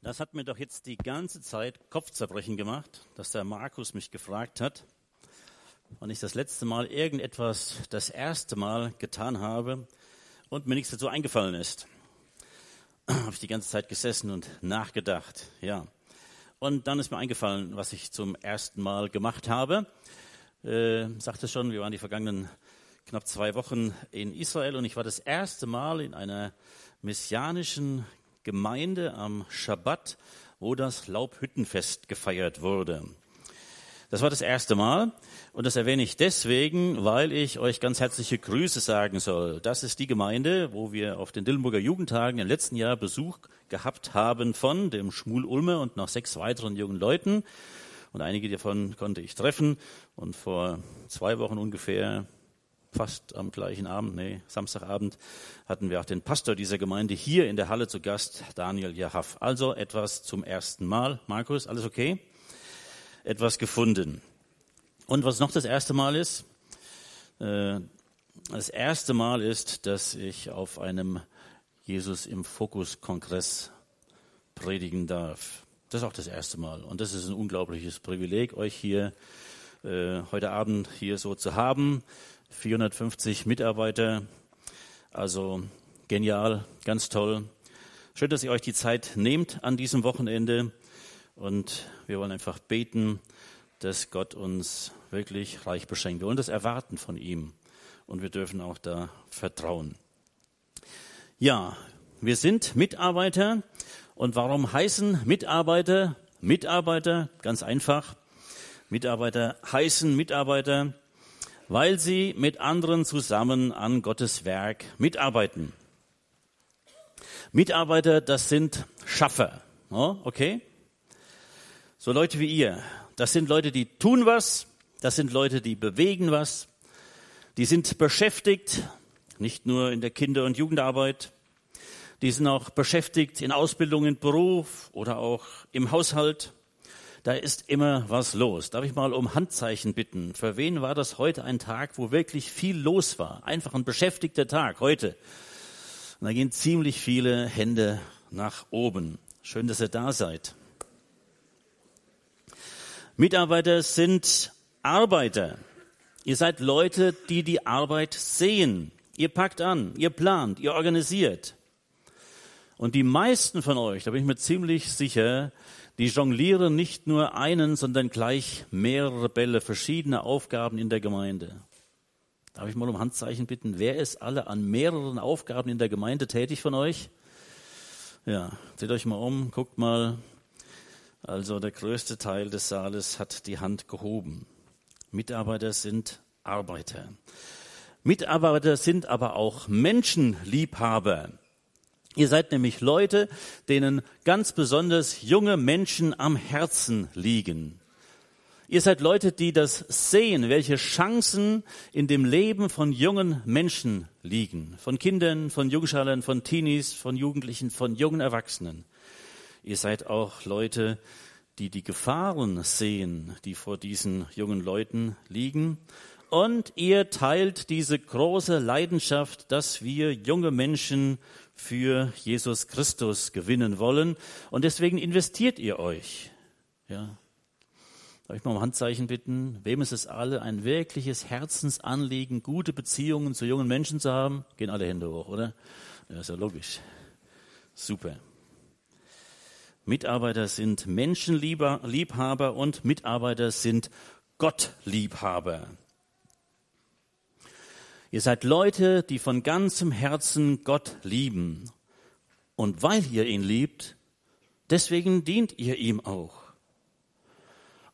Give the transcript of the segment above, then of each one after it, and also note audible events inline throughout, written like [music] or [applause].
Das hat mir doch jetzt die ganze Zeit Kopfzerbrechen gemacht, dass der Markus mich gefragt hat, wann ich das letzte Mal irgendetwas das erste Mal getan habe und mir nichts dazu eingefallen ist. [clears throat] habe ich die ganze Zeit gesessen und nachgedacht, ja. Und dann ist mir eingefallen, was ich zum ersten Mal gemacht habe. Äh, sagte schon, wir waren die vergangenen knapp zwei Wochen in Israel und ich war das erste Mal in einer messianischen Gemeinde am Schabbat, wo das Laubhüttenfest gefeiert wurde. Das war das erste Mal und das erwähne ich deswegen, weil ich euch ganz herzliche Grüße sagen soll. Das ist die Gemeinde, wo wir auf den Dillenburger Jugendtagen im letzten Jahr Besuch gehabt haben von dem Schmul Ulmer und noch sechs weiteren jungen Leuten. Und einige davon konnte ich treffen. Und vor zwei Wochen ungefähr fast am gleichen Abend, nee, Samstagabend, hatten wir auch den Pastor dieser Gemeinde hier in der Halle zu Gast, Daniel Jahaff. Also etwas zum ersten Mal. Markus, alles okay? Etwas gefunden. Und was noch das erste Mal ist, äh, das erste Mal ist, dass ich auf einem Jesus im Fokus Kongress predigen darf. Das ist auch das erste Mal. Und das ist ein unglaubliches Privileg, euch hier äh, heute Abend hier so zu haben. 450 Mitarbeiter. Also genial, ganz toll. Schön, dass ihr euch die Zeit nehmt an diesem Wochenende. Und wir wollen einfach beten, dass Gott uns wirklich reich beschenkt. Wir wollen das erwarten von ihm. Und wir dürfen auch da vertrauen. Ja, wir sind Mitarbeiter. Und warum heißen Mitarbeiter Mitarbeiter? Ganz einfach. Mitarbeiter heißen Mitarbeiter, weil sie mit anderen zusammen an Gottes Werk mitarbeiten. Mitarbeiter, das sind Schaffer. Okay? So Leute wie ihr. Das sind Leute, die tun was. Das sind Leute, die bewegen was. Die sind beschäftigt, nicht nur in der Kinder- und Jugendarbeit. Die sind auch beschäftigt in Ausbildung, in Beruf oder auch im Haushalt. Da ist immer was los. Darf ich mal um Handzeichen bitten? Für wen war das heute ein Tag, wo wirklich viel los war? Einfach ein beschäftigter Tag heute. Und da gehen ziemlich viele Hände nach oben. Schön, dass ihr da seid. Mitarbeiter sind Arbeiter. Ihr seid Leute, die die Arbeit sehen. Ihr packt an, ihr plant, ihr organisiert. Und die meisten von euch, da bin ich mir ziemlich sicher, die jonglieren nicht nur einen, sondern gleich mehrere Bälle, verschiedene Aufgaben in der Gemeinde. Darf ich mal um Handzeichen bitten? Wer ist alle an mehreren Aufgaben in der Gemeinde tätig von euch? Ja, seht euch mal um, guckt mal. Also der größte Teil des Saales hat die Hand gehoben. Mitarbeiter sind Arbeiter. Mitarbeiter sind aber auch Menschenliebhaber. Ihr seid nämlich Leute, denen ganz besonders junge Menschen am Herzen liegen. Ihr seid Leute, die das sehen, welche Chancen in dem Leben von jungen Menschen liegen. Von Kindern, von Jungschalern, von Teenies, von Jugendlichen, von jungen Erwachsenen. Ihr seid auch Leute, die die Gefahren sehen, die vor diesen jungen Leuten liegen. Und ihr teilt diese große Leidenschaft, dass wir junge Menschen für Jesus Christus gewinnen wollen. Und deswegen investiert ihr euch. Ja. Darf ich mal um Handzeichen bitten? Wem ist es alle ein wirkliches Herzensanliegen, gute Beziehungen zu jungen Menschen zu haben? Gehen alle Hände hoch, oder? Ja, ist ja logisch. Super. Mitarbeiter sind Menschenliebhaber und Mitarbeiter sind Gottliebhaber. Ihr seid Leute, die von ganzem Herzen Gott lieben. Und weil ihr ihn liebt, deswegen dient ihr ihm auch.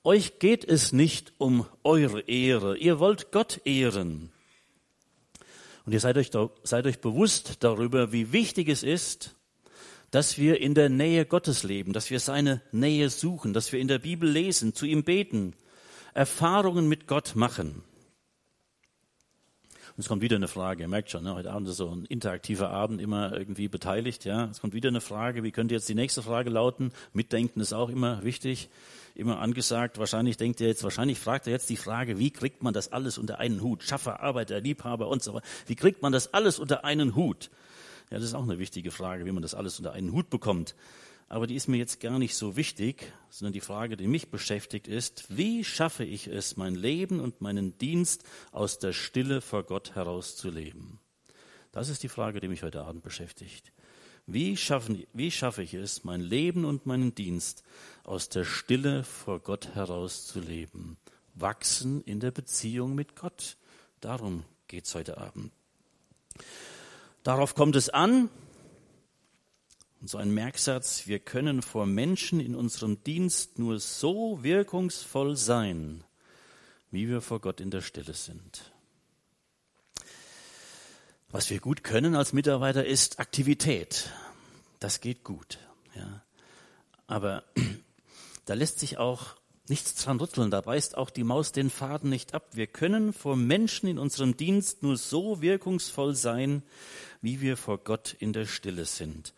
Euch geht es nicht um eure Ehre. Ihr wollt Gott ehren. Und ihr seid euch, seid euch bewusst darüber, wie wichtig es ist, dass wir in der Nähe Gottes leben, dass wir seine Nähe suchen, dass wir in der Bibel lesen, zu ihm beten, Erfahrungen mit Gott machen. Und es kommt wieder eine Frage, ihr merkt schon, ne, heute Abend ist so ein interaktiver Abend, immer irgendwie beteiligt. Ja, Es kommt wieder eine Frage, wie könnte jetzt die nächste Frage lauten? Mitdenken ist auch immer wichtig, immer angesagt. Wahrscheinlich denkt ihr jetzt, wahrscheinlich fragt er jetzt die Frage, wie kriegt man das alles unter einen Hut? Schaffer, Arbeiter, Liebhaber und so weiter. Wie kriegt man das alles unter einen Hut? Ja, das ist auch eine wichtige Frage, wie man das alles unter einen Hut bekommt. Aber die ist mir jetzt gar nicht so wichtig, sondern die Frage, die mich beschäftigt, ist, wie schaffe ich es, mein Leben und meinen Dienst aus der Stille vor Gott herauszuleben? Das ist die Frage, die mich heute Abend beschäftigt. Wie, schaffen, wie schaffe ich es, mein Leben und meinen Dienst aus der Stille vor Gott herauszuleben? Wachsen in der Beziehung mit Gott. Darum geht es heute Abend. Darauf kommt es an, und so ein Merksatz, wir können vor Menschen in unserem Dienst nur so wirkungsvoll sein, wie wir vor Gott in der Stille sind. Was wir gut können als Mitarbeiter ist Aktivität. Das geht gut. Ja. Aber [clears throat] da lässt sich auch nichts dran rütteln. Da beißt auch die Maus den Faden nicht ab. Wir können vor Menschen in unserem Dienst nur so wirkungsvoll sein, wie wir vor Gott in der Stille sind.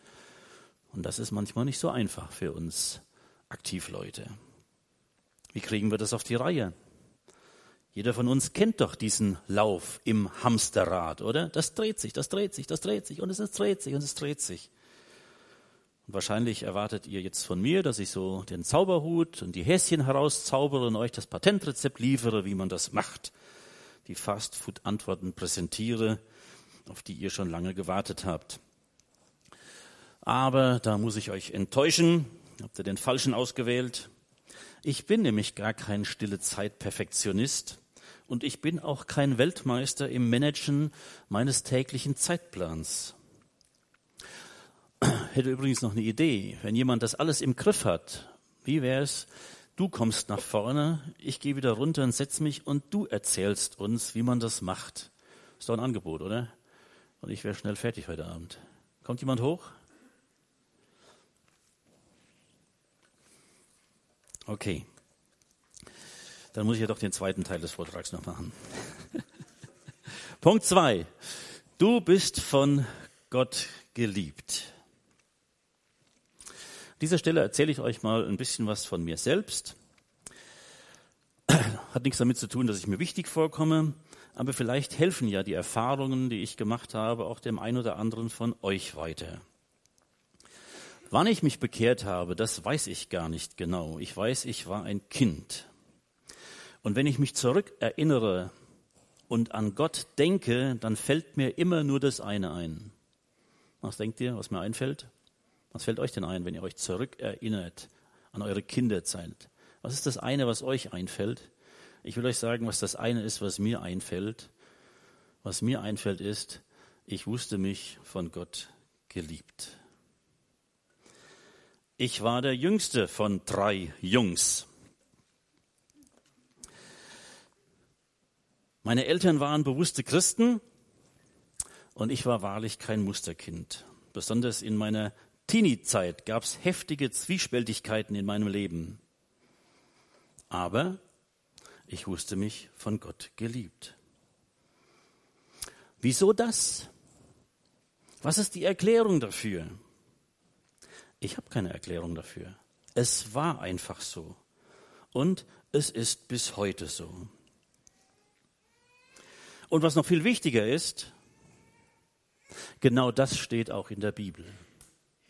Und das ist manchmal nicht so einfach für uns Aktivleute. Wie kriegen wir das auf die Reihe? Jeder von uns kennt doch diesen Lauf im Hamsterrad, oder? Das dreht sich, das dreht sich, das dreht sich und es dreht sich und es dreht sich. Und wahrscheinlich erwartet ihr jetzt von mir, dass ich so den Zauberhut und die Häschen herauszaubere und euch das Patentrezept liefere, wie man das macht. Die Fastfood-Antworten präsentiere, auf die ihr schon lange gewartet habt. Aber da muss ich euch enttäuschen. Habt ihr den falschen ausgewählt? Ich bin nämlich gar kein stille Zeit-Perfektionist und ich bin auch kein Weltmeister im Managen meines täglichen Zeitplans. [clears throat] Hätte übrigens noch eine Idee. Wenn jemand das alles im Griff hat, wie wäre es? Du kommst nach vorne, ich gehe wieder runter und setz mich und du erzählst uns, wie man das macht. Ist doch ein Angebot, oder? Und ich wäre schnell fertig heute Abend. Kommt jemand hoch? Okay. Dann muss ich ja doch den zweiten Teil des Vortrags noch machen. [laughs] Punkt zwei. Du bist von Gott geliebt. An dieser Stelle erzähle ich euch mal ein bisschen was von mir selbst. [clears throat] Hat nichts damit zu tun, dass ich mir wichtig vorkomme, aber vielleicht helfen ja die Erfahrungen, die ich gemacht habe, auch dem einen oder anderen von euch weiter. Wann ich mich bekehrt habe, das weiß ich gar nicht genau. Ich weiß, ich war ein Kind. Und wenn ich mich zurückerinnere und an Gott denke, dann fällt mir immer nur das eine ein. Was denkt ihr, was mir einfällt? Was fällt euch denn ein, wenn ihr euch zurückerinnert an eure Kinderzeit? Was ist das eine, was euch einfällt? Ich will euch sagen, was das eine ist, was mir einfällt. Was mir einfällt ist, ich wusste mich von Gott geliebt. Ich war der jüngste von drei Jungs. Meine Eltern waren bewusste Christen und ich war wahrlich kein Musterkind. Besonders in meiner Teenie-Zeit gab es heftige Zwiespältigkeiten in meinem Leben. Aber ich wusste mich von Gott geliebt. Wieso das? Was ist die Erklärung dafür? Ich habe keine Erklärung dafür. Es war einfach so. Und es ist bis heute so. Und was noch viel wichtiger ist, genau das steht auch in der Bibel.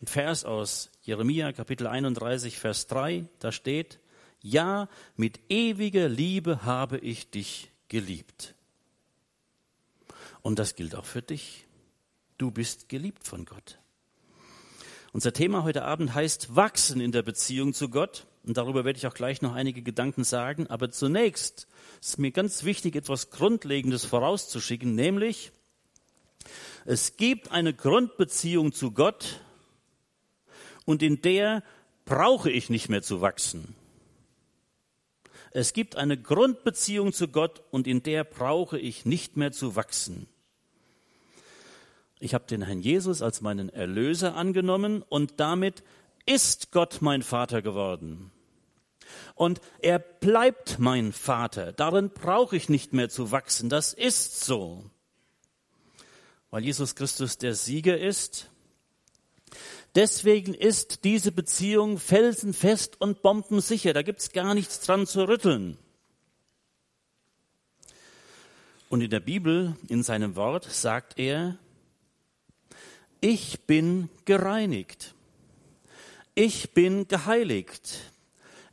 Ein Vers aus Jeremia Kapitel 31, Vers 3, da steht, ja, mit ewiger Liebe habe ich dich geliebt. Und das gilt auch für dich. Du bist geliebt von Gott. Unser Thema heute Abend heißt Wachsen in der Beziehung zu Gott. Und darüber werde ich auch gleich noch einige Gedanken sagen. Aber zunächst ist mir ganz wichtig, etwas Grundlegendes vorauszuschicken, nämlich es gibt eine Grundbeziehung zu Gott und in der brauche ich nicht mehr zu wachsen. Es gibt eine Grundbeziehung zu Gott und in der brauche ich nicht mehr zu wachsen. Ich habe den Herrn Jesus als meinen Erlöser angenommen und damit ist Gott mein Vater geworden. Und er bleibt mein Vater. Darin brauche ich nicht mehr zu wachsen. Das ist so. Weil Jesus Christus der Sieger ist. Deswegen ist diese Beziehung felsenfest und bombensicher. Da gibt's gar nichts dran zu rütteln. Und in der Bibel, in seinem Wort, sagt er, ich bin gereinigt. ich bin geheiligt.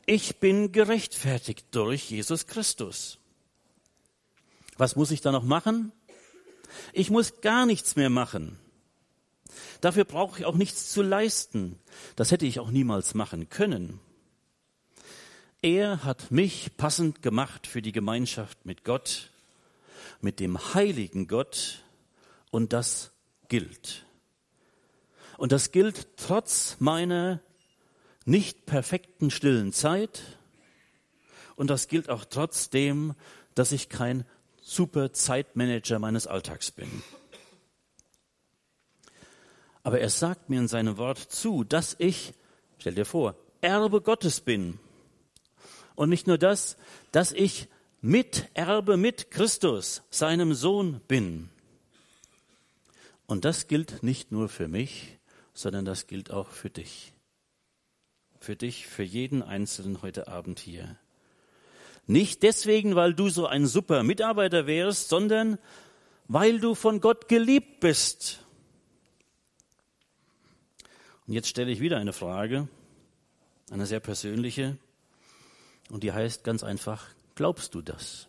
Ich bin gerechtfertigt durch Jesus Christus. Was muss ich da noch machen? Ich muss gar nichts mehr machen. Dafür brauche ich auch nichts zu leisten. Das hätte ich auch niemals machen können. Er hat mich passend gemacht für die Gemeinschaft mit Gott, mit dem heiligen Gott, und das gilt. Und das gilt trotz meiner nicht perfekten stillen Zeit, und das gilt auch trotzdem, dass ich kein super Zeitmanager meines Alltags bin. Aber er sagt mir in seinem Wort zu, dass ich, stell dir vor, Erbe Gottes bin. Und nicht nur das, dass ich Miterbe mit Christus, seinem Sohn, bin. Und das gilt nicht nur für mich, sondern das gilt auch für dich. Für dich, für jeden Einzelnen heute Abend hier. Nicht deswegen, weil du so ein super Mitarbeiter wärst, sondern weil du von Gott geliebt bist. Und jetzt stelle ich wieder eine Frage, eine sehr persönliche, und die heißt ganz einfach, glaubst du das?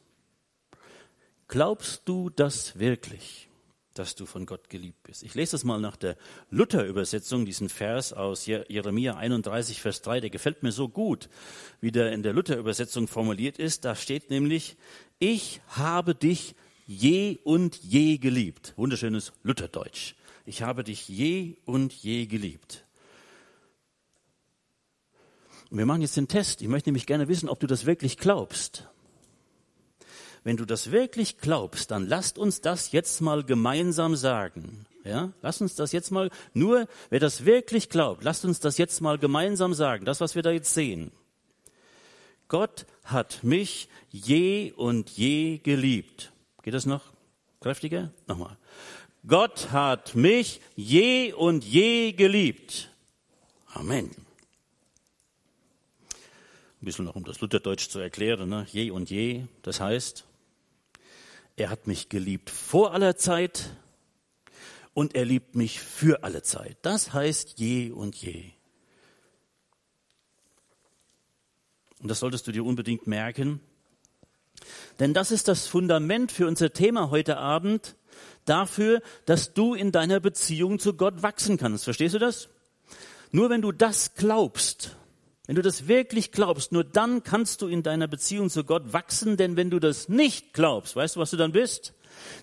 Glaubst du das wirklich, dass du von Gott geliebt bist? Ich lese das mal nach der Luther-Übersetzung, diesen Vers aus Jeremia 31, Vers 3, der gefällt mir so gut, wie der in der Luther-Übersetzung formuliert ist. Da steht nämlich, ich habe dich je und je geliebt. Wunderschönes Lutherdeutsch. Ich habe dich je und je geliebt. Wir machen jetzt den Test. Ich möchte nämlich gerne wissen, ob du das wirklich glaubst. Wenn du das wirklich glaubst, dann lasst uns das jetzt mal gemeinsam sagen. Ja, lasst uns das jetzt mal, nur wer das wirklich glaubt, lasst uns das jetzt mal gemeinsam sagen. Das, was wir da jetzt sehen. Gott hat mich je und je geliebt. Geht das noch kräftiger? Nochmal. Gott hat mich je und je geliebt. Amen ein bisschen noch um das Lutherdeutsch zu erklären, ne? je und je, das heißt, er hat mich geliebt vor aller Zeit und er liebt mich für alle Zeit. Das heißt je und je. Und das solltest du dir unbedingt merken, denn das ist das Fundament für unser Thema heute Abend, dafür, dass du in deiner Beziehung zu Gott wachsen kannst. Verstehst du das? Nur wenn du das glaubst, wenn du das wirklich glaubst, nur dann kannst du in deiner Beziehung zu Gott wachsen, denn wenn du das nicht glaubst, weißt du, was du dann bist?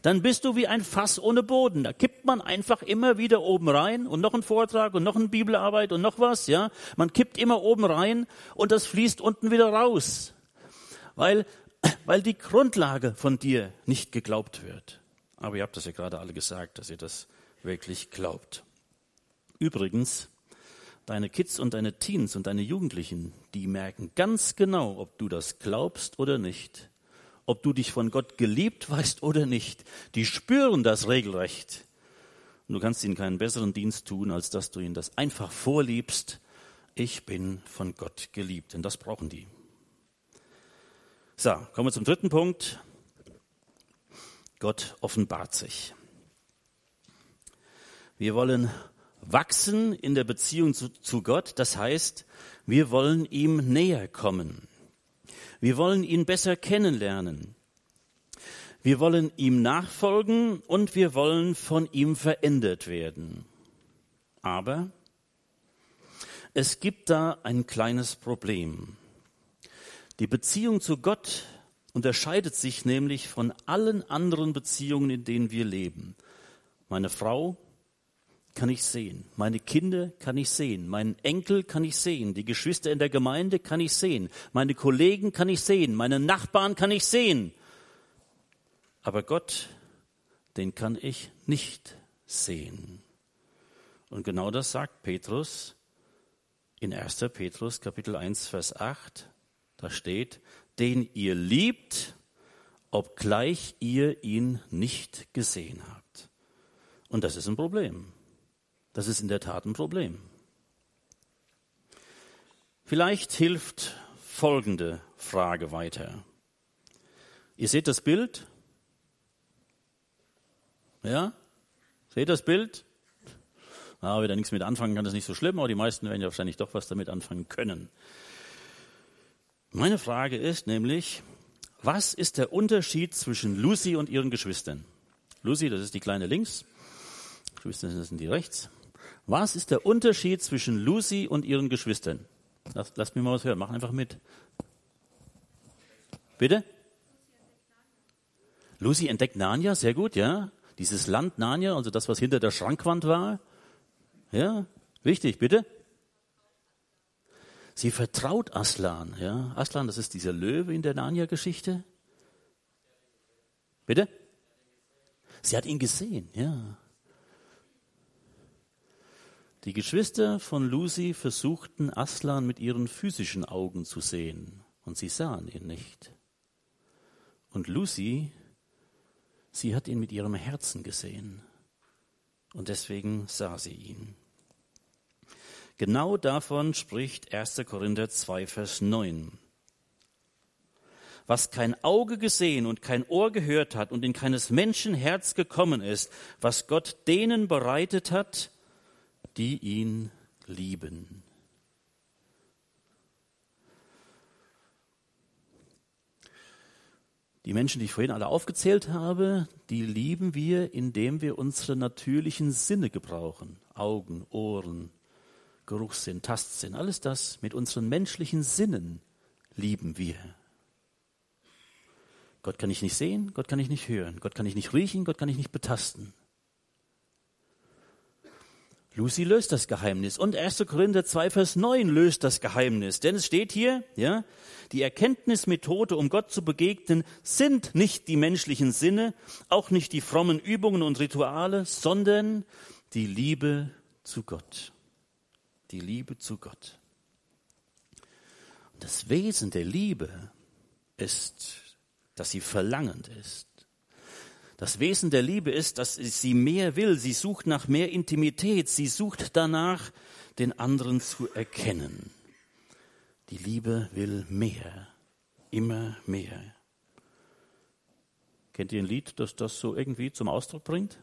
Dann bist du wie ein Fass ohne Boden. Da kippt man einfach immer wieder oben rein und noch ein Vortrag und noch eine Bibelarbeit und noch was, ja. Man kippt immer oben rein und das fließt unten wieder raus. Weil, [clears throat] weil die Grundlage von dir nicht geglaubt wird. Aber ihr habt das ja gerade alle gesagt, dass ihr das wirklich glaubt. Übrigens, deine Kids und deine Teens und deine Jugendlichen, die merken ganz genau, ob du das glaubst oder nicht, ob du dich von Gott geliebt weißt oder nicht. Die spüren das regelrecht. Und du kannst ihnen keinen besseren Dienst tun, als dass du ihnen das einfach vorliebst. Ich bin von Gott geliebt, denn das brauchen die. So, kommen wir zum dritten Punkt. Gott offenbart sich. Wir wollen wachsen in der Beziehung zu, zu Gott. Das heißt, wir wollen ihm näher kommen. Wir wollen ihn besser kennenlernen. Wir wollen ihm nachfolgen und wir wollen von ihm verändert werden. Aber es gibt da ein kleines Problem. Die Beziehung zu Gott unterscheidet sich nämlich von allen anderen Beziehungen, in denen wir leben. Meine Frau kann ich sehen. Meine Kinder kann ich sehen. Meinen Enkel kann ich sehen. Die Geschwister in der Gemeinde kann ich sehen. Meine Kollegen kann ich sehen. Meine Nachbarn kann ich sehen. Aber Gott, den kann ich nicht sehen. Und genau das sagt Petrus in 1. Petrus Kapitel 1, Vers 8. Da steht, den ihr liebt, obgleich ihr ihn nicht gesehen habt. Und das ist ein Problem. Das ist in der Tat ein Problem. Vielleicht hilft folgende Frage weiter. Ihr seht das Bild? Ja? Seht das Bild? Ah, wer da nichts mit anfangen kann, ist nicht so schlimm, aber die meisten werden ja wahrscheinlich doch was damit anfangen können. Meine Frage ist nämlich, was ist der Unterschied zwischen Lucy und ihren Geschwistern? Lucy, das ist die kleine links, Geschwister sind die rechts. Was ist der Unterschied zwischen Lucy und ihren Geschwistern? Lass, lasst mir mal was hören, mach einfach mit. Bitte? Lucy entdeckt Narnia, sehr gut, ja. Dieses Land Narnia, also das, was hinter der Schrankwand war. Ja, wichtig, bitte. Sie vertraut Aslan, ja. Aslan, das ist dieser Löwe in der Narnia-Geschichte. Bitte? Sie hat ihn gesehen, ja. Die Geschwister von Lucy versuchten Aslan mit ihren physischen Augen zu sehen, und sie sahen ihn nicht. Und Lucy, sie hat ihn mit ihrem Herzen gesehen, und deswegen sah sie ihn. Genau davon spricht 1. Korinther 2, Vers 9. Was kein Auge gesehen und kein Ohr gehört hat und in keines Menschen Herz gekommen ist, was Gott denen bereitet hat, die ihn lieben. Die Menschen, die ich vorhin alle aufgezählt habe, die lieben wir, indem wir unsere natürlichen Sinne gebrauchen. Augen, Ohren, Geruchssinn, Tastsinn, alles das mit unseren menschlichen Sinnen lieben wir. Gott kann ich nicht sehen, Gott kann ich nicht hören, Gott kann ich nicht riechen, Gott kann ich nicht betasten. Lucy löst das Geheimnis. Und 1. Korinther 2, Vers 9 löst das Geheimnis. Denn es steht hier, ja, die Erkenntnismethode, um Gott zu begegnen, sind nicht die menschlichen Sinne, auch nicht die frommen Übungen und Rituale, sondern die Liebe zu Gott. Die Liebe zu Gott. Und das Wesen der Liebe ist, dass sie verlangend ist das Wesen der Liebe ist, dass sie mehr will. Sie sucht nach mehr Intimität. Sie sucht danach, den anderen zu erkennen. Die Liebe will mehr, immer mehr. Kennt ihr ein Lied, das das so irgendwie zum Ausdruck bringt?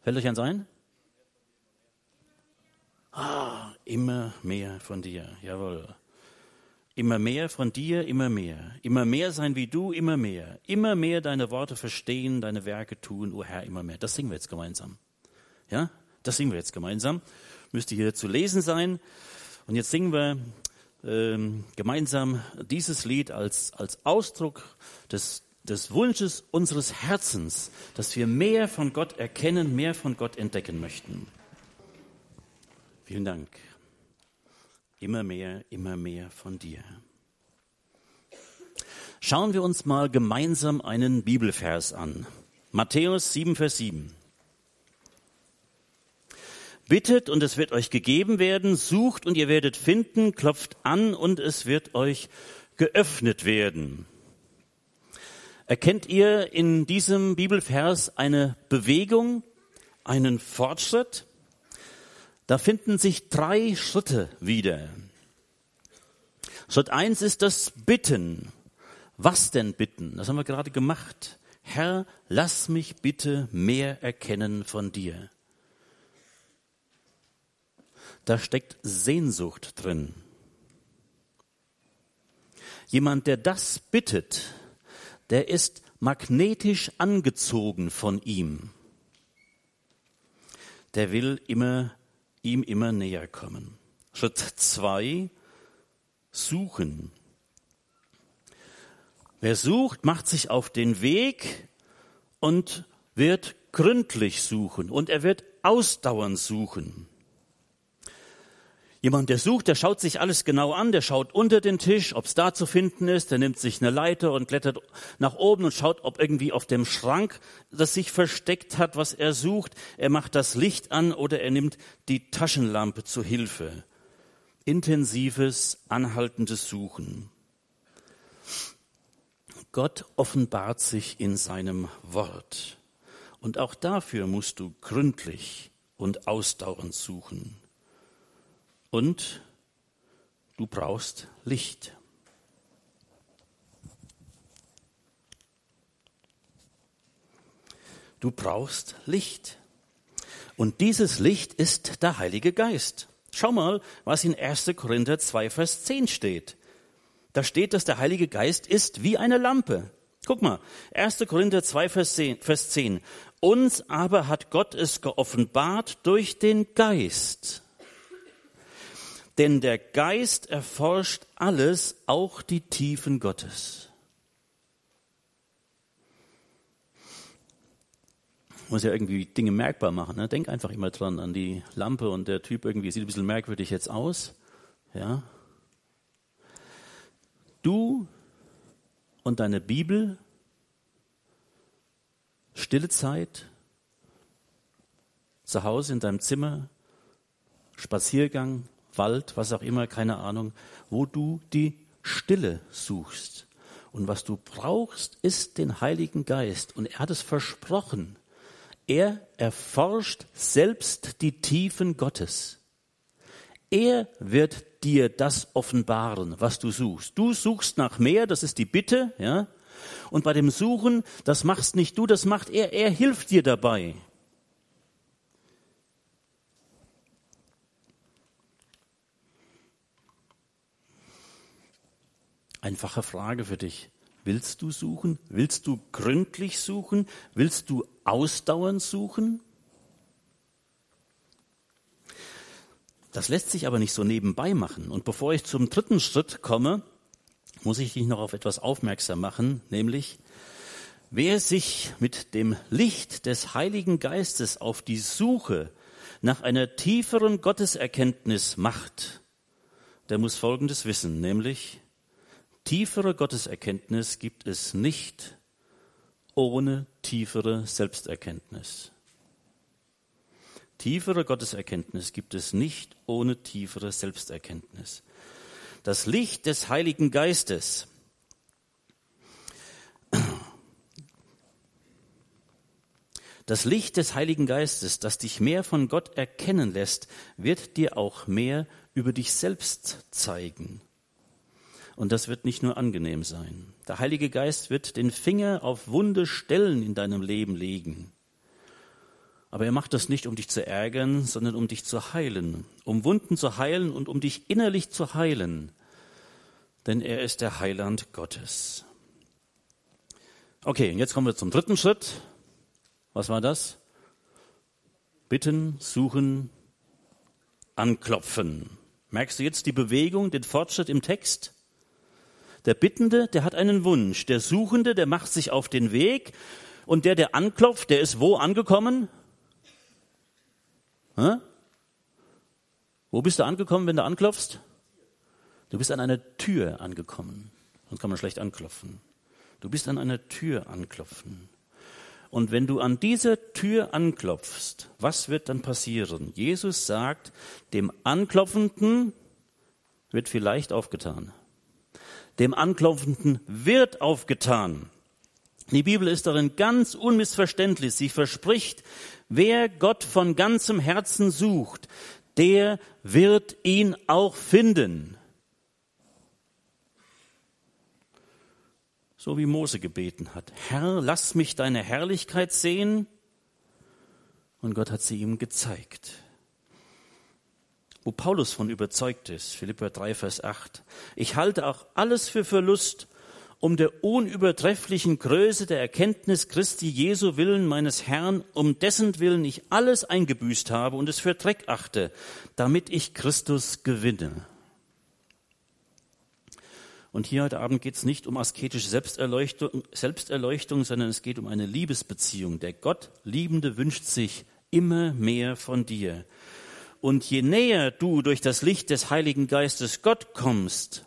Fällt euch eins ein? Ah, immer mehr von dir, jawohl. Immer mehr von dir, immer mehr. Immer mehr sein wie du, immer mehr. Immer mehr deine Worte verstehen, deine Werke tun, o oh Herr, immer mehr. Das singen wir jetzt gemeinsam. Ja, das singen wir jetzt gemeinsam. Müsste hier zu lesen sein. Und jetzt singen wir ähm, gemeinsam dieses Lied als, als Ausdruck des, des Wunsches unseres Herzens, dass wir mehr von Gott erkennen, mehr von Gott entdecken möchten. Vielen Dank. Immer mehr, immer mehr von dir. Schauen wir uns mal gemeinsam einen Bibelvers an. Matthäus 7, Vers 7. Bittet und es wird euch gegeben werden, sucht und ihr werdet finden, klopft an und es wird euch geöffnet werden. Erkennt ihr in diesem Bibelvers eine Bewegung, einen Fortschritt? Da finden sich drei Schritte wieder. Schritt eins ist das Bitten. Was denn bitten? Das haben wir gerade gemacht. Herr, lass mich bitte mehr erkennen von dir. Da steckt Sehnsucht drin. Jemand, der das bittet, der ist magnetisch angezogen von ihm. Der will immer ihm immer näher kommen. Schritt zwei, suchen. Wer sucht, macht sich auf den Weg und wird gründlich suchen und er wird ausdauernd suchen. Jemand, der sucht, der schaut sich alles genau an, der schaut unter den Tisch, ob es da zu finden ist, der nimmt sich eine Leiter und klettert nach oben und schaut, ob irgendwie auf dem Schrank das sich versteckt hat, was er sucht. Er macht das Licht an oder er nimmt die Taschenlampe zu Hilfe. Intensives, anhaltendes Suchen. Gott offenbart sich in seinem Wort. Und auch dafür musst du gründlich und ausdauernd suchen. Und du brauchst Licht. Du brauchst Licht. Und dieses Licht ist der Heilige Geist. Schau mal, was in 1. Korinther 2, Vers 10 steht. Da steht, dass der Heilige Geist ist wie eine Lampe. Guck mal, 1. Korinther 2, Vers 10, Vers 10. Uns aber hat Gott es geoffenbart durch den Geist. Denn der Geist erforscht alles, auch die Tiefen Gottes. muss ja irgendwie Dinge merkbar machen. Ne? Denk einfach immer dran an die Lampe und der Typ irgendwie sieht ein bisschen merkwürdig jetzt aus. Ja. Du und deine Bibel, stille Zeit, zu Hause in deinem Zimmer, Spaziergang, Wald, was auch immer, keine Ahnung, wo du die Stille suchst. Und was du brauchst, ist den Heiligen Geist. Und er hat es versprochen. Er erforscht selbst die Tiefen Gottes. Er wird dir das offenbaren, was du suchst. Du suchst nach mehr, das ist die Bitte, ja. Und bei dem Suchen, das machst nicht du, das macht er. Er hilft dir dabei. Einfache Frage für dich. Willst du suchen? Willst du gründlich suchen? Willst du ausdauernd suchen? Das lässt sich aber nicht so nebenbei machen. Und bevor ich zum dritten Schritt komme, muss ich dich noch auf etwas aufmerksam machen, nämlich wer sich mit dem Licht des Heiligen Geistes auf die Suche nach einer tieferen Gotteserkenntnis macht, der muss Folgendes wissen, nämlich Tiefere Gotteserkenntnis gibt es nicht ohne tiefere Selbsterkenntnis. Tiefere Gotteserkenntnis gibt es nicht ohne tiefere Selbsterkenntnis. Das Licht des Heiligen Geistes [clears throat] Das Licht des Heiligen Geistes, das dich mehr von Gott erkennen lässt, wird dir auch mehr über dich selbst zeigen. Und das wird nicht nur angenehm sein. Der Heilige Geist wird den Finger auf wunde Stellen in deinem Leben legen. Aber er macht das nicht, um dich zu ärgern, sondern um dich zu heilen, um Wunden zu heilen und um dich innerlich zu heilen. Denn er ist der Heiland Gottes. Okay, jetzt kommen wir zum dritten Schritt. Was war das? Bitten, suchen, anklopfen. Merkst du jetzt die Bewegung, den Fortschritt im Text? Der Bittende, der hat einen Wunsch. Der Suchende, der macht sich auf den Weg. Und der, der anklopft, der ist wo angekommen? Hä? Wo bist du angekommen, wenn du anklopfst? Du bist an einer Tür angekommen. Sonst kann man schlecht anklopfen. Du bist an einer Tür anklopfen. Und wenn du an dieser Tür anklopfst, was wird dann passieren? Jesus sagt, dem Anklopfenden wird vielleicht aufgetan. Dem Anklopfenden wird aufgetan. Die Bibel ist darin ganz unmissverständlich. Sie verspricht, wer Gott von ganzem Herzen sucht, der wird ihn auch finden. So wie Mose gebeten hat. Herr, lass mich deine Herrlichkeit sehen. Und Gott hat sie ihm gezeigt wo Paulus von überzeugt ist. Philippa 3, Vers 8. Ich halte auch alles für Verlust, um der unübertrefflichen Größe der Erkenntnis Christi Jesu willen meines Herrn, um dessen Willen ich alles eingebüßt habe und es für Dreck achte, damit ich Christus gewinne. Und hier heute Abend geht es nicht um asketische Selbsterleuchtung, Selbsterleuchtung, sondern es geht um eine Liebesbeziehung. Der Gott Liebende wünscht sich immer mehr von dir. Und je näher du durch das Licht des Heiligen Geistes Gott kommst,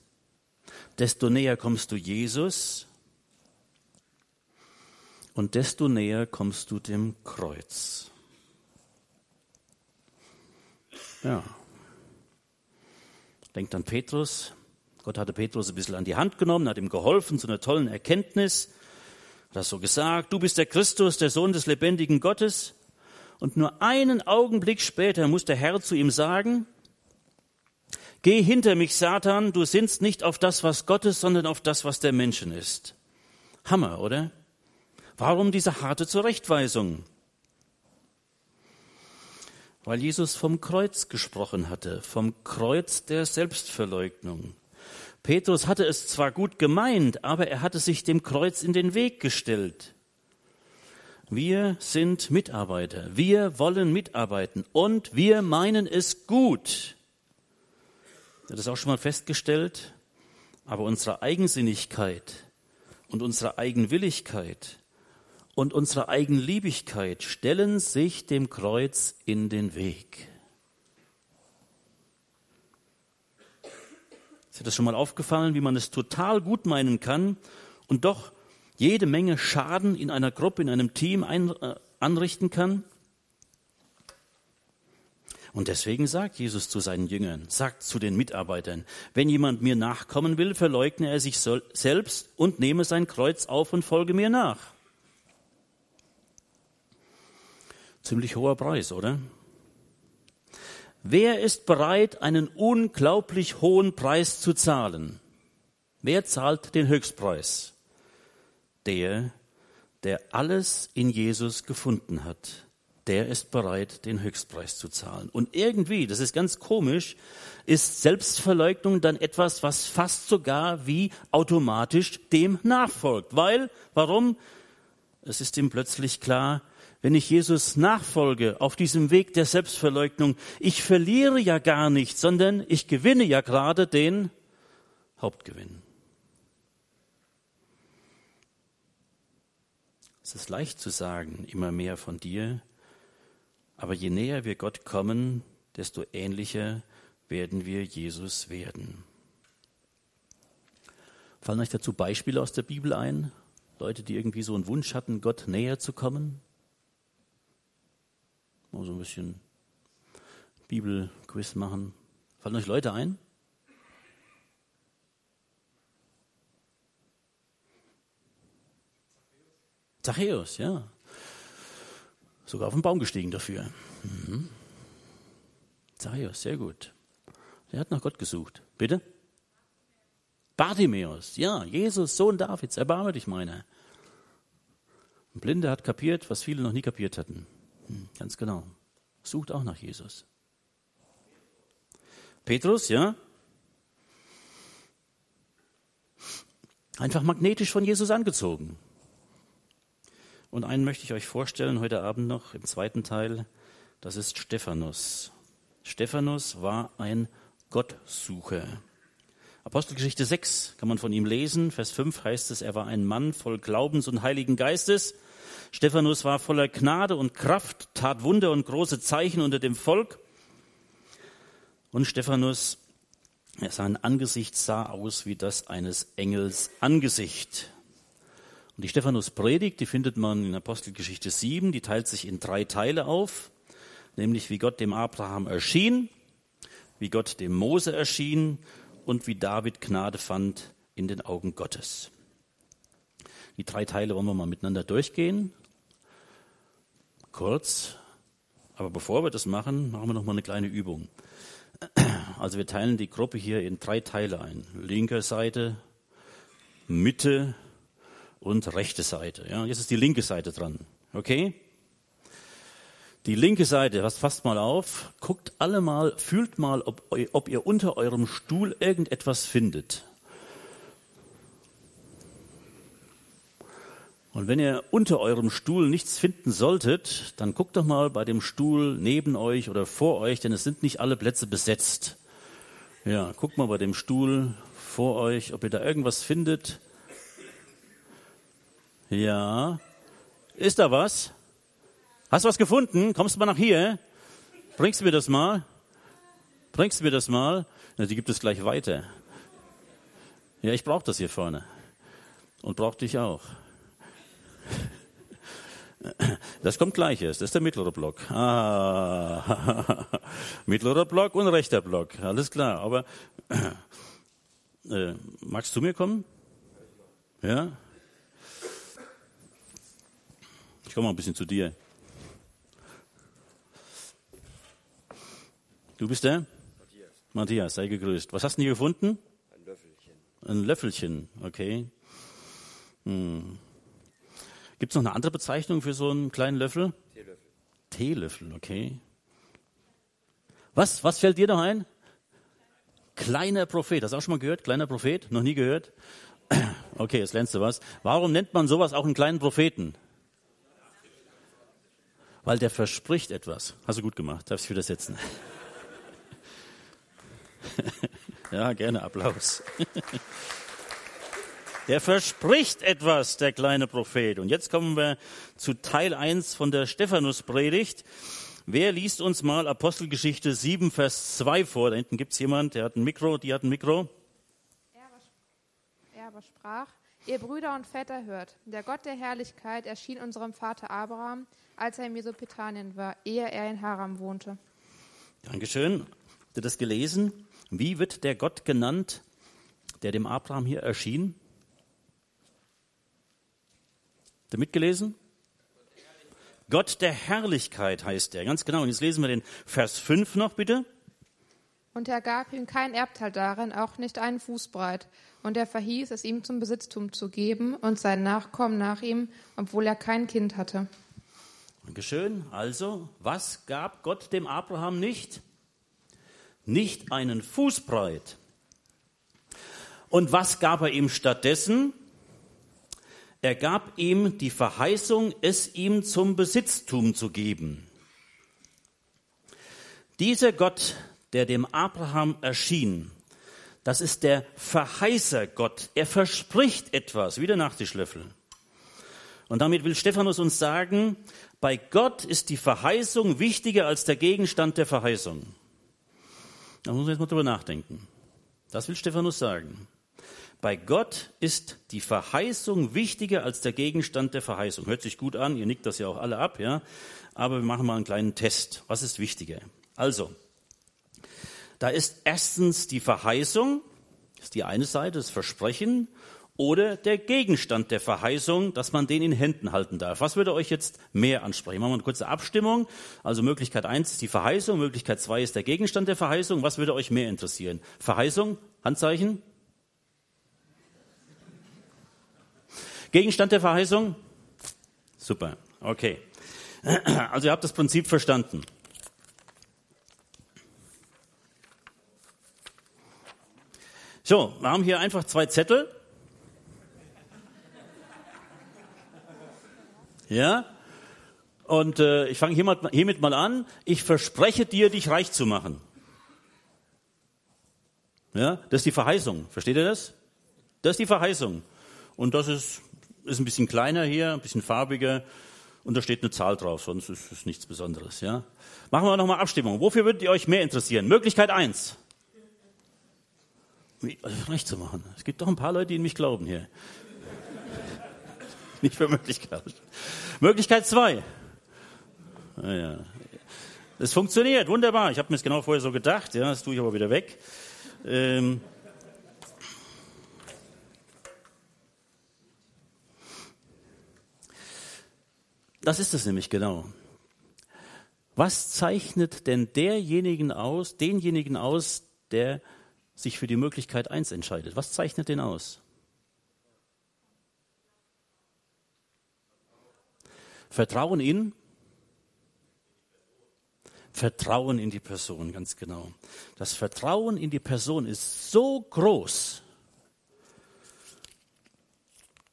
desto näher kommst du Jesus und desto näher kommst du dem Kreuz. Ja. Denkt an Petrus. Gott hatte Petrus ein bisschen an die Hand genommen, hat ihm geholfen zu einer tollen Erkenntnis. Hat das so gesagt, du bist der Christus, der Sohn des lebendigen Gottes. Und nur einen Augenblick später muss der Herr zu ihm sagen, Geh hinter mich, Satan, du sinnst nicht auf das, was Gottes, sondern auf das, was der Menschen ist. Hammer, oder? Warum diese harte Zurechtweisung? Weil Jesus vom Kreuz gesprochen hatte, vom Kreuz der Selbstverleugnung. Petrus hatte es zwar gut gemeint, aber er hatte sich dem Kreuz in den Weg gestellt. Wir sind Mitarbeiter. Wir wollen mitarbeiten und wir meinen es gut. Das ist auch schon mal festgestellt. Aber unsere Eigensinnigkeit und unsere Eigenwilligkeit und unsere Eigenliebigkeit stellen sich dem Kreuz in den Weg. Ist dir das schon mal aufgefallen, wie man es total gut meinen kann und doch jede Menge Schaden in einer Gruppe, in einem Team ein, äh, anrichten kann. Und deswegen sagt Jesus zu seinen Jüngern, sagt zu den Mitarbeitern, wenn jemand mir nachkommen will, verleugne er sich selbst und nehme sein Kreuz auf und folge mir nach. Ziemlich hoher Preis, oder? Wer ist bereit, einen unglaublich hohen Preis zu zahlen? Wer zahlt den Höchstpreis? Der, der alles in Jesus gefunden hat, der ist bereit, den Höchstpreis zu zahlen. Und irgendwie, das ist ganz komisch, ist Selbstverleugnung dann etwas, was fast sogar wie automatisch dem nachfolgt. Weil, warum? Es ist ihm plötzlich klar, wenn ich Jesus nachfolge auf diesem Weg der Selbstverleugnung, ich verliere ja gar nichts, sondern ich gewinne ja gerade den Hauptgewinn. Es ist leicht zu sagen, immer mehr von dir, aber je näher wir Gott kommen, desto ähnlicher werden wir Jesus werden. Fallen euch dazu Beispiele aus der Bibel ein? Leute, die irgendwie so einen Wunsch hatten, Gott näher zu kommen? Mal so ein bisschen Bibelquiz machen. Fallen euch Leute ein? Zachäus, ja. Sogar auf den Baum gestiegen dafür. Mhm. Zachäus, sehr gut. Er hat nach Gott gesucht. Bitte? Bartimäus, ja, Jesus, Sohn Davids, erbarme dich meiner. Ein Blinde hat kapiert, was viele noch nie kapiert hatten. Hm, ganz genau. Sucht auch nach Jesus. Petrus, ja? Einfach magnetisch von Jesus angezogen. Und einen möchte ich euch vorstellen heute Abend noch im zweiten Teil. Das ist Stephanus. Stephanus war ein Gottsucher. Apostelgeschichte 6 kann man von ihm lesen. Vers 5 heißt es, er war ein Mann voll Glaubens und Heiligen Geistes. Stephanus war voller Gnade und Kraft, tat Wunder und große Zeichen unter dem Volk. Und Stephanus, sein Angesicht sah aus wie das eines Engels Angesicht. Und die Stephanus-Predigt, die findet man in Apostelgeschichte 7, die teilt sich in drei Teile auf, nämlich wie Gott dem Abraham erschien, wie Gott dem Mose erschien und wie David Gnade fand in den Augen Gottes. Die drei Teile wollen wir mal miteinander durchgehen. Kurz. Aber bevor wir das machen, machen wir noch mal eine kleine Übung. Also wir teilen die Gruppe hier in drei Teile ein. Linke Seite, Mitte und rechte Seite. Ja, jetzt ist die linke Seite dran. Okay? Die linke Seite, was fasst mal auf, guckt alle mal, fühlt mal, ob, ob ihr unter eurem Stuhl irgendetwas findet. Und wenn ihr unter eurem Stuhl nichts finden solltet, dann guckt doch mal bei dem Stuhl neben euch oder vor euch, denn es sind nicht alle Plätze besetzt. Ja, guckt mal bei dem Stuhl vor euch, ob ihr da irgendwas findet, ja. Ist da was? Hast du was gefunden? Kommst du mal nach hier? Bringst du mir das mal? Bringst du mir das mal? Na, die gibt es gleich weiter. Ja, ich brauche das hier vorne. Und brauche dich auch. Das kommt gleich erst. Das ist der mittlere Block. Ah, [laughs] mittlerer Block und rechter Block. Alles klar. Aber äh, magst du mir kommen? Ja? Komme mal ein bisschen zu dir. Du bist der? Matthias. Matthias, sei gegrüßt. Was hast du hier gefunden? Ein Löffelchen. Ein Löffelchen, okay. Hm. Gibt es noch eine andere Bezeichnung für so einen kleinen Löffel? Teelöffel. Teelöffel, okay. Was, was fällt dir noch ein? Kleiner Prophet. Hast du auch schon mal gehört? Kleiner Prophet? Noch nie gehört? [clears throat] Okay, jetzt lernst du was. Warum nennt man sowas auch einen kleinen Propheten? Weil der verspricht etwas. Hast du gut gemacht. Darfst du wieder setzen. [laughs] ja, gerne Applaus. [laughs] Der verspricht etwas, der kleine Prophet. Und jetzt kommen wir zu Teil 1 von der Stephanus-Predigt. Wer liest uns mal Apostelgeschichte 7, Vers 2 vor? Da hinten gibt es jemand, der hat ein Mikro, die hat ein Mikro. Er aber sprach, ihr Brüder und Väter hört, der Gott der Herrlichkeit erschien unserem Vater Abraham, als er in Mesopotamien war, ehe er in Haram wohnte. Dankeschön. Habt ihr das gelesen? Wie wird der Gott genannt, der dem Abraham hier erschien? Habt ihr mitgelesen? Gott der Herrlichkeit heißt er, ganz genau. Und jetzt lesen wir den Vers 5 noch bitte. Und er gab ihm kein Erbteil darin, auch nicht einen Fuß breit. Und er verhieß, es ihm zum Besitztum zu geben und sein Nachkommen nach ihm, obwohl er kein Kind hatte. Dankeschön. Also, was gab Gott dem Abraham nicht? Nicht einen Fuß breit. Und was gab er ihm stattdessen? Er gab ihm die Verheißung, es ihm zum Besitztum zu geben. Dieser Gott, der dem Abraham erschien, das ist der Verheißer Gott. Er verspricht etwas, wie der Nachtischlöffel. Und damit will Stephanus uns sagen, bei Gott ist die Verheißung wichtiger als der Gegenstand der Verheißung. Da muss man jetzt mal drüber nachdenken. Das will Stephanus sagen. Bei Gott ist die Verheißung wichtiger als der Gegenstand der Verheißung. Hört sich gut an, ihr nickt das ja auch alle ab, ja. Aber wir machen mal einen kleinen Test. Was ist wichtiger? Also, da ist erstens die Verheißung, das ist die eine Seite, das Versprechen, oder der Gegenstand der Verheißung, dass man den in Händen halten darf. Was würde euch jetzt mehr ansprechen? Machen wir eine kurze Abstimmung. Also Möglichkeit eins ist die Verheißung, Möglichkeit zwei ist der Gegenstand der Verheißung. Was würde euch mehr interessieren? Verheißung, Handzeichen? Gegenstand der Verheißung? Super, okay. Also ihr habt das Prinzip verstanden. So, wir haben hier einfach zwei Zettel. Ja? Und äh, ich fange hiermit, mal an. Ich verspreche dir, dich reich zu machen. Ja, das ist die Verheißung. Versteht ihr das? Das ist die Verheißung. Und das ist ist ein bisschen kleiner hier, ein bisschen farbiger und da steht eine Zahl drauf, sonst ist es nichts Besonderes. Ja? Machen wir nochmal Abstimmung. Wofür würdet ihr euch mehr interessieren? Möglichkeit eins. Also recht zu machen. Es gibt doch ein paar Leute, die in mich glauben hier. [laughs] Nicht für Möglichkeit. Möglichkeit zwei. Ja, Es funktioniert, wunderbar. Ich habe mir das genau vorher so gedacht. Ja, das tue ich aber wieder weg. Ähm, Das ist es nämlich genau. Was zeichnet denn derjenigen aus, denjenigen aus, der sich für die Möglichkeit eins entscheidet? Was zeichnet den aus? Vertrauen in Vertrauen in die Person, ganz genau. Das Vertrauen in die Person ist so groß,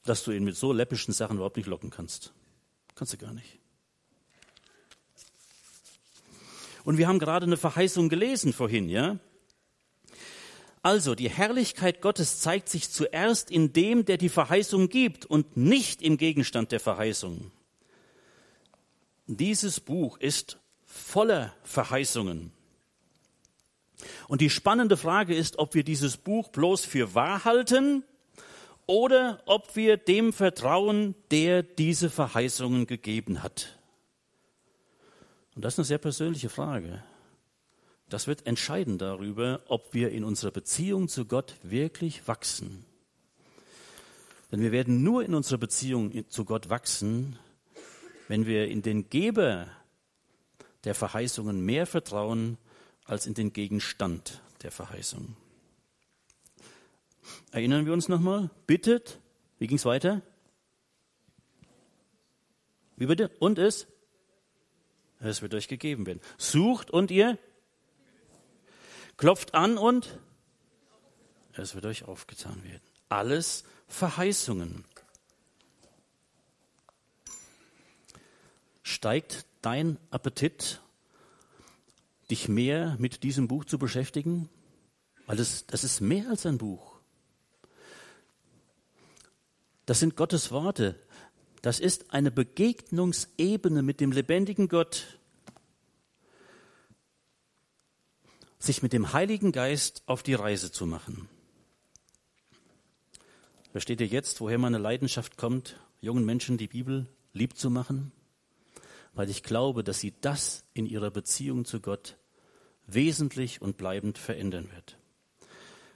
dass du ihn mit so läppischen Sachen überhaupt nicht locken kannst. Kannst du gar nicht. Und wir haben gerade eine Verheißung gelesen vorhin, ja? Also, die Herrlichkeit Gottes zeigt sich zuerst in dem, der die Verheißung gibt und nicht im Gegenstand der Verheißung. Dieses Buch ist voller Verheißungen. Und die spannende Frage ist, ob wir dieses Buch bloß für wahr halten oder ob wir dem vertrauen, der diese Verheißungen gegeben hat. Und das ist eine sehr persönliche Frage. Das wird entscheiden darüber, ob wir in unserer Beziehung zu Gott wirklich wachsen. Denn wir werden nur in unserer Beziehung zu Gott wachsen, wenn wir in den Geber der Verheißungen mehr vertrauen als in den Gegenstand der Verheißung. Erinnern wir uns nochmal? Bittet. Wie ging es weiter? Wie bitte? Und es? Es wird euch gegeben werden. Sucht und ihr? Klopft an und? Es wird euch aufgetan werden. Alles Verheißungen. Steigt dein Appetit, dich mehr mit diesem Buch zu beschäftigen? Weil das, das ist mehr als ein Buch. Das sind Gottes Worte. Das ist eine Begegnungsebene mit dem lebendigen Gott. Sich mit dem Heiligen Geist auf die Reise zu machen. Versteht ihr jetzt, woher meine Leidenschaft kommt, jungen Menschen die Bibel lieb zu machen? Weil ich glaube, dass sie das in ihrer Beziehung zu Gott wesentlich und bleibend verändern wird.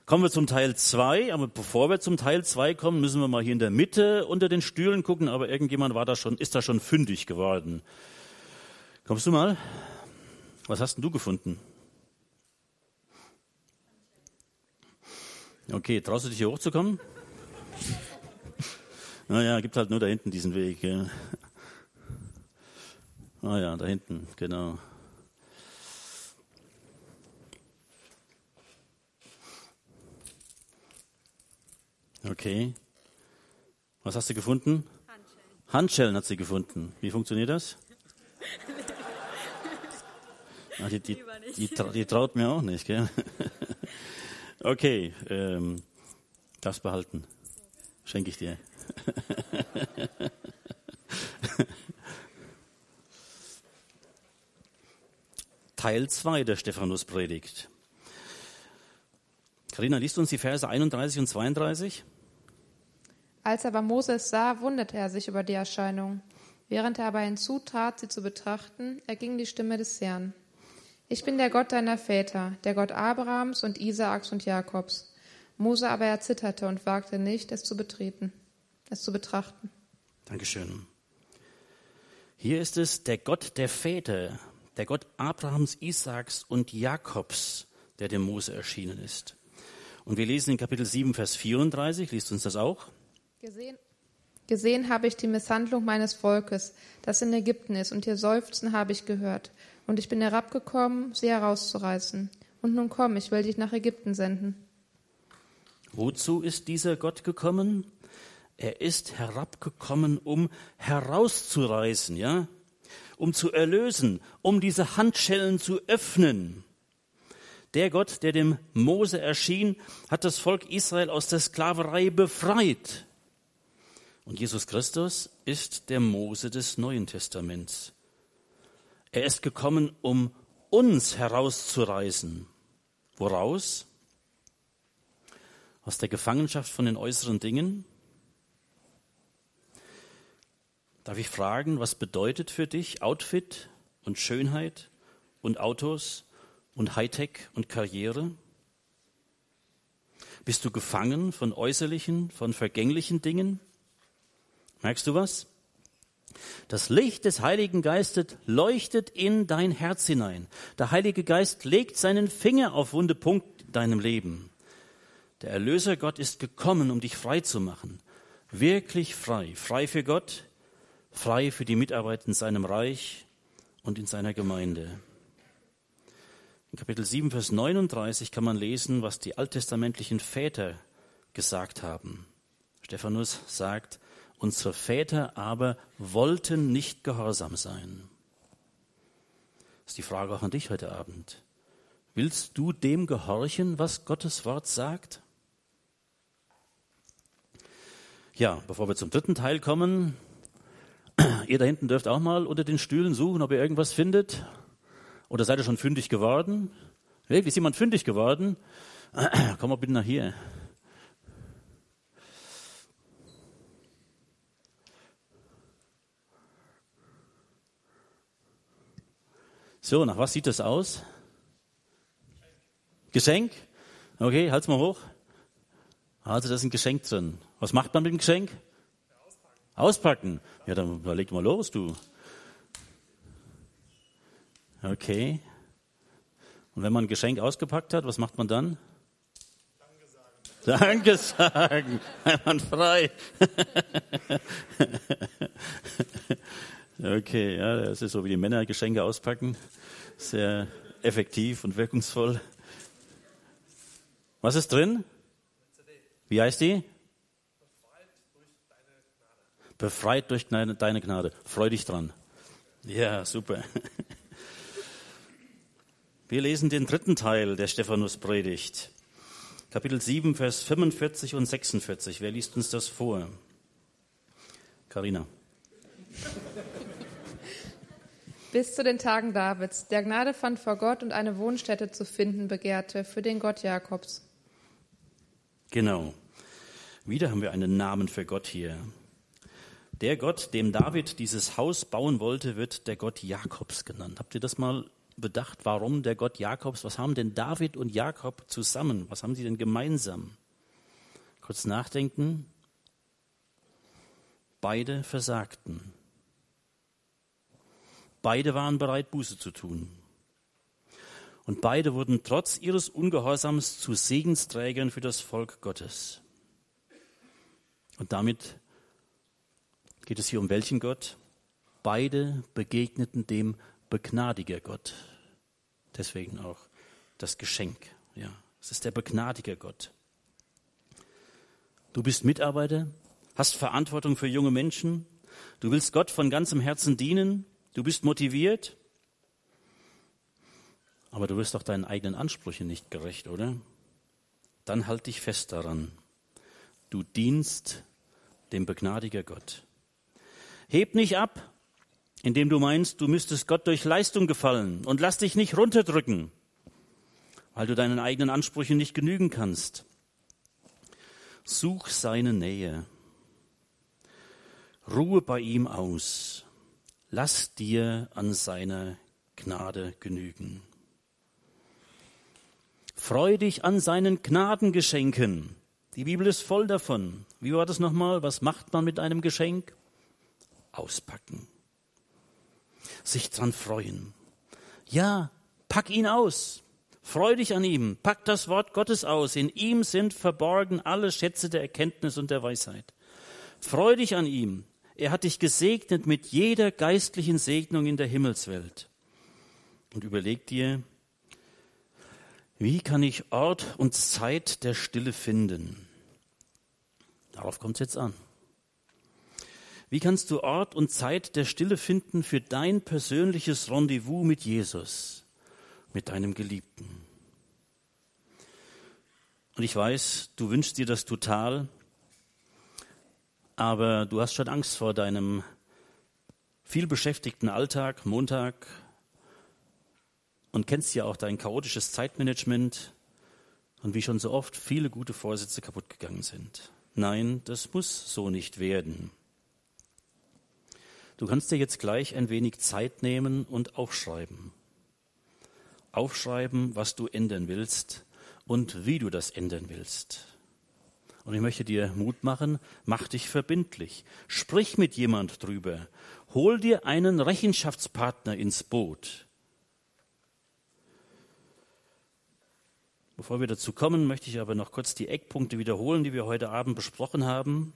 Kommen wir zum Teil 2, aber bevor wir zum Teil 2 kommen, müssen wir mal hier in der Mitte unter den Stühlen gucken, aber irgendjemand war da schon, ist da schon fündig geworden. Kommst du mal? Was hast denn du gefunden? Okay, traust du dich hier hochzukommen? [laughs] Naja, gibt halt nur da hinten diesen Weg. Ja. Ah ja, da hinten, genau. Okay. Was hast du gefunden? Handschellen. Handschellen hat sie gefunden. Wie funktioniert das? Ach, [laughs] die, die, die, die, traut mir auch nicht, gell? [laughs] Okay, ähm, darfst behalten. Schenke ich dir. [laughs] Teil 2 der Stephanus-Predigt. Karina, liest uns die Verse 31 und 32? Als aber Moses sah, wunderte er sich über die Erscheinung. Während er aber hinzutrat, sie zu betrachten, erging die Stimme des Herrn. Ich bin der Gott deiner Väter, der Gott Abrahams und Isaaks und Jakobs. Mose aber erzitterte und wagte nicht, es zu betreten, es zu betrachten. Dankeschön. Hier ist es der Gott der Väter, der Gott Abrahams, Isaaks und Jakobs, der dem Mose erschienen ist. Und wir lesen in Kapitel 7, Vers 34, liest uns das auch? Gesehen, gesehen habe ich die Misshandlung meines Volkes, das in Ägypten ist, und ihr Seufzen habe ich gehört. Und ich bin herabgekommen, sie herauszureißen. Und nun komm, ich will dich nach Ägypten senden. Wozu ist dieser Gott gekommen? Er ist herabgekommen, um herauszureißen, ja? Um zu erlösen, um diese Handschellen zu öffnen. Der Gott, der dem Mose erschien, hat das Volk Israel aus der Sklaverei befreit. Und Jesus Christus ist der Mose des Neuen Testaments. Er ist gekommen, um uns herauszureißen. Woraus? Aus der Gefangenschaft von den äußeren Dingen? Darf ich fragen, was bedeutet für dich Outfit und Schönheit und Autos und Hightech und Karriere? Bist du gefangen von äußerlichen, von vergänglichen Dingen? Merkst du was? Das Licht des Heiligen Geistes leuchtet in dein Herz hinein. Der Heilige Geist legt seinen Finger auf wunde Punkte in deinem Leben. Der Erlöser Gott ist gekommen, um dich frei zu machen. Wirklich frei. Frei für Gott, frei für die Mitarbeit in seinem Reich und in seiner Gemeinde. In Kapitel 7, Vers 39 kann man lesen, was die alttestamentlichen Väter gesagt haben. Stephanus sagt, unsere Väter aber wollten nicht gehorsam sein. Das ist die Frage auch an dich heute Abend. Willst du dem gehorchen, was Gottes Wort sagt? Ja, bevor wir zum dritten Teil kommen, ihr da hinten dürft auch mal unter den Stühlen suchen, ob ihr irgendwas findet. Oder seid ihr schon fündig geworden? Wirklich, ist jemand fündig geworden? [clears throat] Komm mal bitte nach hier. So, nach was sieht das aus? Geschenk? Okay, halt's mal hoch. Also, da ist ein Geschenk drin. Was macht man mit dem Geschenk? Auspacken. Ja, dann leg mal los, du. Okay. Und wenn man ein Geschenk ausgepackt hat, was macht man dann? Danke sagen. Danke sagen. [laughs] frei. [laughs] Okay, ja, das ist so wie die Männer Geschenke auspacken. Sehr effektiv und wirkungsvoll. Was ist drin? Wie heißt die? Befreit durch deine, Gnade. Freu dich dran. Ja, super. [laughs] Wir lesen den dritten Teil der Stephanus-Predigt. Kapitel 7, Vers 45 und 46. Wer liest uns das vor? Karina. [laughs] Bis zu den Tagen Davids, der Gnade fand vor Gott und eine Wohnstätte zu finden begehrte für den Gott Jakobs. Genau. Wieder haben wir einen Namen für Gott hier. Der Gott, dem David dieses Haus bauen wollte, wird der Gott Jakobs genannt. Habt ihr das mal bedacht, warum der Gott Jakobs? Was haben denn David und Jakob zusammen? Was haben sie denn gemeinsam? Kurz nachdenken. Beide versagten. Beide waren bereit, Buße zu tun. Und beide wurden trotz ihres Ungehorsams zu Segensträgern für das Volk Gottes. Und damit geht es hier um welchen Gott? Beide begegneten dem Begnadiger Gott. Deswegen auch das Geschenk. Ja, es ist der Begnadiger Gott. Du bist Mitarbeiter, hast Verantwortung für junge Menschen, du willst Gott von ganzem Herzen dienen, du bist motiviert, aber du wirst doch deinen eigenen Ansprüchen nicht gerecht, oder? Dann halt dich fest daran. Du dienst dem Begnadiger Gott. Heb nicht ab, indem du meinst, du müsstest Gott durch Leistung gefallen und lass dich nicht runterdrücken, weil du deinen eigenen Ansprüchen nicht genügen kannst. Such seine Nähe. Ruhe bei ihm aus. Lass dir an seiner Gnade genügen. Freu dich an seinen Gnadengeschenken. Die Bibel ist voll davon. Wie war das nochmal? Was macht man mit einem Geschenk? Auspacken. Sich dran freuen. Ja, pack ihn aus. Freu dich an ihm. Pack das Wort Gottes aus. In ihm sind verborgen alle Schätze der Erkenntnis und der Weisheit. Freu dich an ihm. Er hat dich gesegnet mit jeder geistlichen Segnung in der Himmelswelt. Und überleg dir, wie kann ich Ort und Zeit der Stille finden? Darauf kommt es jetzt an. Wie kannst du Ort und Zeit der Stille finden für dein persönliches Rendezvous mit Jesus, mit deinem Geliebten? Und ich weiß, du wünschst dir das total, aber du hast schon Angst vor deinem viel beschäftigten Alltag, Montag, und kennst ja auch dein chaotisches Zeitmanagement und wie schon so oft viele gute Vorsätze kaputt gegangen sind. Nein, das muss so nicht werden. Du kannst dir jetzt gleich ein wenig Zeit nehmen und aufschreiben. Aufschreiben, was du ändern willst und wie du das ändern willst. Und ich möchte dir Mut machen, mach dich verbindlich. Sprich mit jemand drüber. Hol dir einen Rechenschaftspartner ins Boot. Bevor wir dazu kommen, möchte ich aber noch kurz die Eckpunkte wiederholen, die wir heute Abend besprochen haben.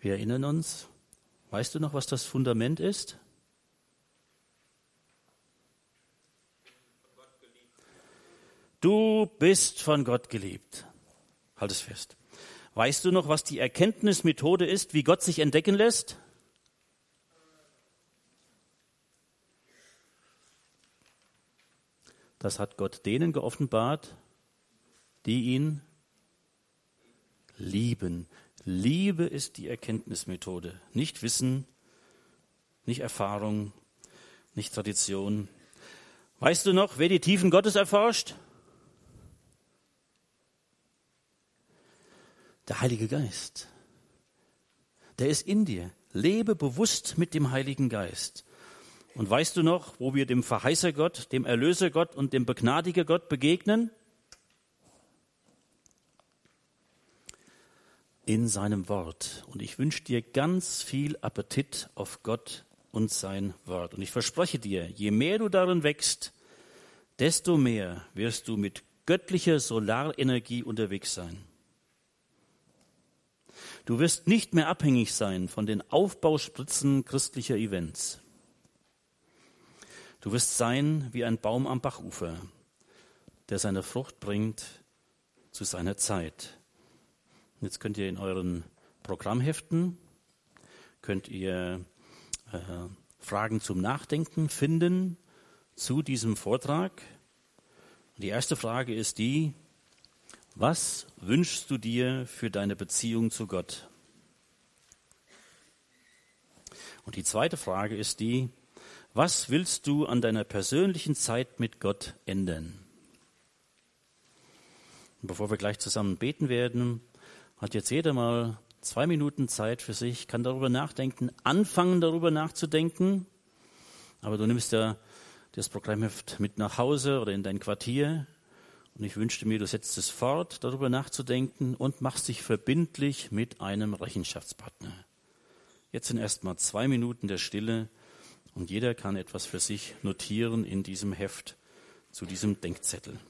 Wir erinnern uns, Weißt du noch, was das Fundament ist? Du bist von Gott geliebt. Halt es fest. Weißt du noch, was die Erkenntnismethode ist, wie Gott sich entdecken lässt? Das hat Gott denen geoffenbart, die ihn lieben. Liebe ist die Erkenntnismethode, nicht Wissen, nicht Erfahrung, nicht Tradition. Weißt du noch, wer die Tiefen Gottes erforscht? Der Heilige Geist. Der ist in dir. Lebe bewusst mit dem Heiligen Geist. Und weißt du noch, wo wir dem Verheißer Gott, dem Erlöser Gott und dem Begnadiger Gott begegnen? In seinem Wort. Und ich wünsche dir ganz viel Appetit auf Gott und sein Wort. Und ich verspreche dir, je mehr du darin wächst, desto mehr wirst du mit göttlicher Solarenergie unterwegs sein. Du wirst nicht mehr abhängig sein von den Aufbauspritzen christlicher Events. Du wirst sein wie ein Baum am Bachufer, der seine Frucht bringt zu seiner Zeit. Jetzt könnt ihr in euren Programmheften könnt ihr äh, Fragen zum Nachdenken finden zu diesem Vortrag. Die erste Frage ist die, was wünschst du dir für deine Beziehung zu Gott? Und die zweite Frage ist die, was willst du an deiner persönlichen Zeit mit Gott ändern? Und bevor wir gleich zusammen beten werden, hat jetzt jeder mal zwei Minuten Zeit für sich, kann darüber nachdenken, anfangen darüber nachzudenken. Aber du nimmst ja das Programmheft mit nach Hause oder in dein Quartier. Und ich wünschte mir, du setzt es fort, darüber nachzudenken und machst dich verbindlich mit einem Rechenschaftspartner. Jetzt sind erstmal zwei Minuten der Stille und jeder kann etwas für sich notieren in diesem Heft zu diesem Denkzettel.